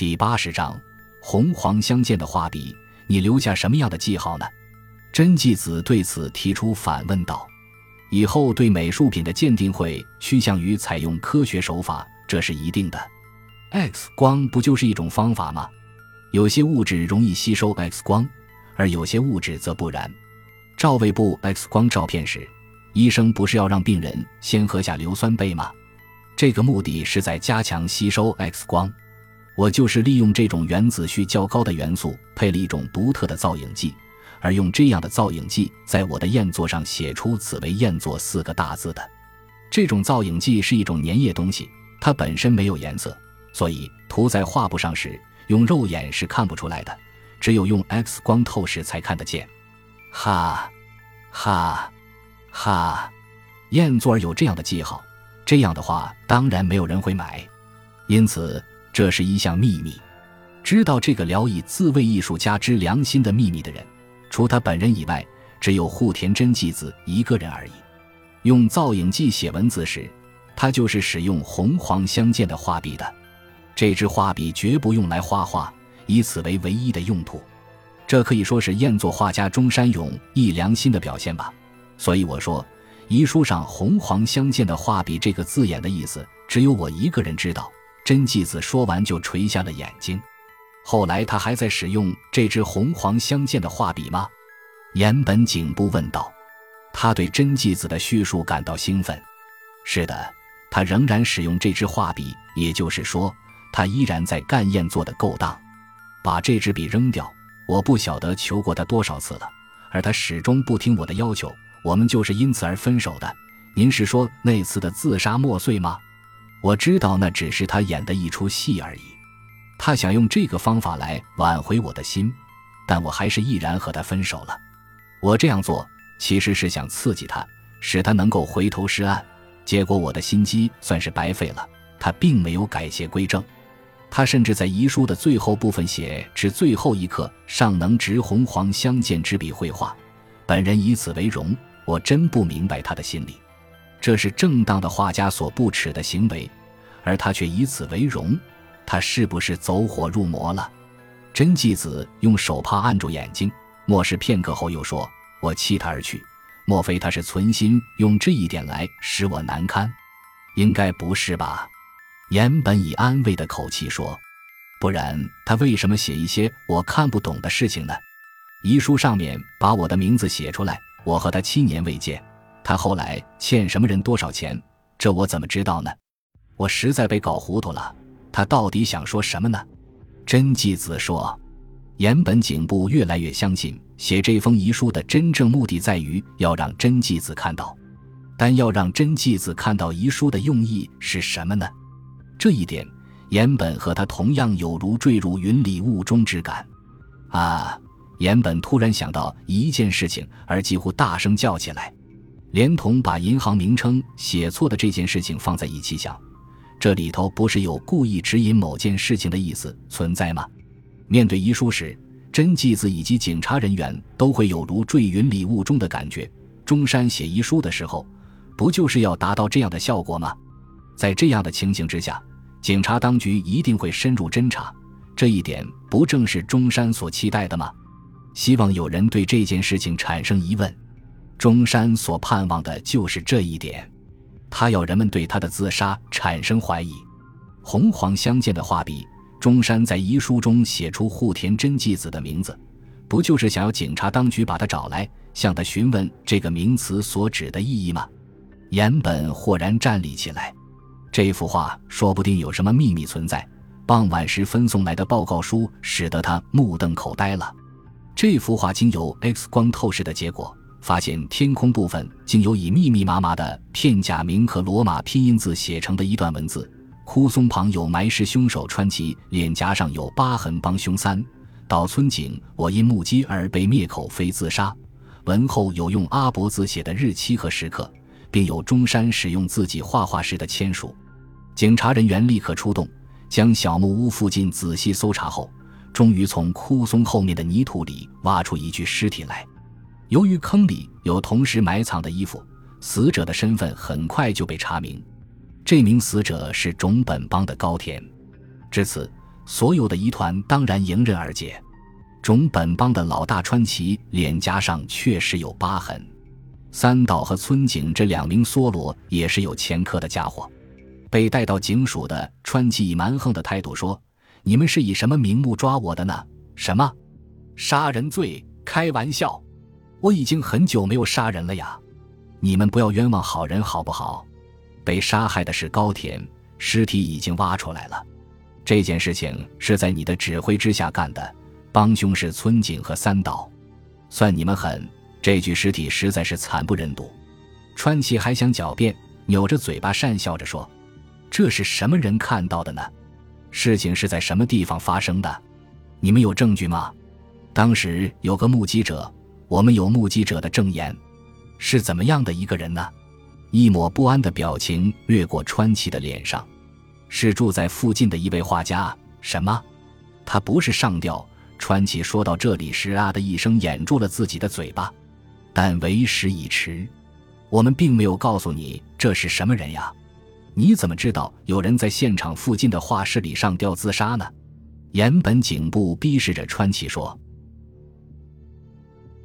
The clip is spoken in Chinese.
第八十章，红黄相间的画笔，你留下什么样的记号呢？真纪子对此提出反问道：“以后对美术品的鉴定会趋向于采用科学手法，这是一定的。X 光不就是一种方法吗？有些物质容易吸收 X 光，而有些物质则不然。照胃部 X 光照片时，医生不是要让病人先喝下硫酸钡吗？”这个目的是在加强吸收 X 光，我就是利用这种原子序较高的元素，配了一种独特的造影剂，而用这样的造影剂在我的砚座上写出“此为砚座”四个大字的。这种造影剂是一种粘液东西，它本身没有颜色，所以涂在画布上时，用肉眼是看不出来的，只有用 X 光透视才看得见。哈，哈，哈，砚座儿有这样的记号。这样的话，当然没有人会买，因此这是一项秘密。知道这个聊以自卫艺术家之良心的秘密的人，除他本人以外，只有户田真纪子一个人而已。用造影剂写文字时，他就是使用红黄相间的画笔的。这支画笔绝不用来画画，以此为唯一的用途。这可以说是砚作画家中山勇一良心的表现吧。所以我说。遗书上“红黄相间”的画笔这个字眼的意思，只有我一个人知道。真纪子说完就垂下了眼睛。后来他还在使用这支红黄相间的画笔吗？岩本警部问道。他对真纪子的叙述感到兴奋。是的，他仍然使用这支画笔，也就是说，他依然在干燕做的勾当。把这支笔扔掉，我不晓得求过他多少次了，而他始终不听我的要求。我们就是因此而分手的。您是说那次的自杀莫碎吗？我知道那只是他演的一出戏而已。他想用这个方法来挽回我的心，但我还是毅然和他分手了。我这样做其实是想刺激他，使他能够回头是岸。结果我的心机算是白费了。他并没有改邪归正，他甚至在遗书的最后部分写：“至最后一刻尚能执红黄相间之笔绘画，本人以此为荣。”我真不明白他的心理，这是正当的画家所不耻的行为，而他却以此为荣，他是不是走火入魔了？真纪子用手帕按住眼睛，默视片刻后又说：“我弃他而去，莫非他是存心用这一点来使我难堪？应该不是吧？”岩本以安慰的口气说：“不然他为什么写一些我看不懂的事情呢？遗书上面把我的名字写出来。”我和他七年未见，他后来欠什么人多少钱，这我怎么知道呢？我实在被搞糊涂了。他到底想说什么呢？真纪子说：“岩本警部越来越相信，写这封遗书的真正目的在于要让真纪子看到，但要让真纪子看到遗书的用意是什么呢？这一点，岩本和他同样有如坠入云里雾中之感。啊！”岩本突然想到一件事情，而几乎大声叫起来，连同把银行名称写错的这件事情放在一起想，这里头不是有故意指引某件事情的意思存在吗？面对遗书时，真纪子以及警察人员都会有如坠云里雾中的感觉。中山写遗书的时候，不就是要达到这样的效果吗？在这样的情形之下，警察当局一定会深入侦查，这一点不正是中山所期待的吗？希望有人对这件事情产生疑问，中山所盼望的就是这一点，他要人们对他的自杀产生怀疑。红黄相间的画笔，中山在遗书中写出户田真纪子的名字，不就是想要警察当局把他找来，向他询问这个名词所指的意义吗？岩本豁然站立起来，这幅画说不定有什么秘密存在。傍晚时分送来的报告书使得他目瞪口呆了。这幅画经由 X 光透视的结果，发现天空部分竟有以密密麻麻的片假名和罗马拼音字写成的一段文字。枯松旁有埋尸凶手，川崎脸颊上有疤痕，帮凶三岛村井，我因目击而被灭口，非自杀。文后有用阿伯字写的日期和时刻，并有中山使用自己画画时的签署。警察人员立刻出动，将小木屋附近仔细搜查后。终于从枯松后面的泥土里挖出一具尸体来。由于坑里有同时埋藏的衣服，死者的身份很快就被查明。这名死者是种本帮的高田。至此，所有的疑团当然迎刃而解。种本帮的老大川崎脸颊上确实有疤痕，三岛和村井这两名梭罗也是有前科的家伙。被带到警署的川崎以蛮横的态度说：“你们是以什么名目抓我的呢？什么杀人罪？开玩笑！我已经很久没有杀人了呀！你们不要冤枉好人好不好？被杀害的是高田，尸体已经挖出来了。这件事情是在你的指挥之下干的。”帮凶是村井和三岛，算你们狠！这具尸体实在是惨不忍睹。川崎还想狡辩，扭着嘴巴讪笑着说：“这是什么人看到的呢？事情是在什么地方发生的？你们有证据吗？当时有个目击者，我们有目击者的证言。是怎么样的一个人呢？”一抹不安的表情掠过川崎的脸上。是住在附近的一位画家。什么？他不是上吊？川崎说到这里时，啊的一声掩住了自己的嘴巴，但为时已迟。我们并没有告诉你这是什么人呀？你怎么知道有人在现场附近的画室里上吊自杀呢？岩本警部逼视着川崎说：“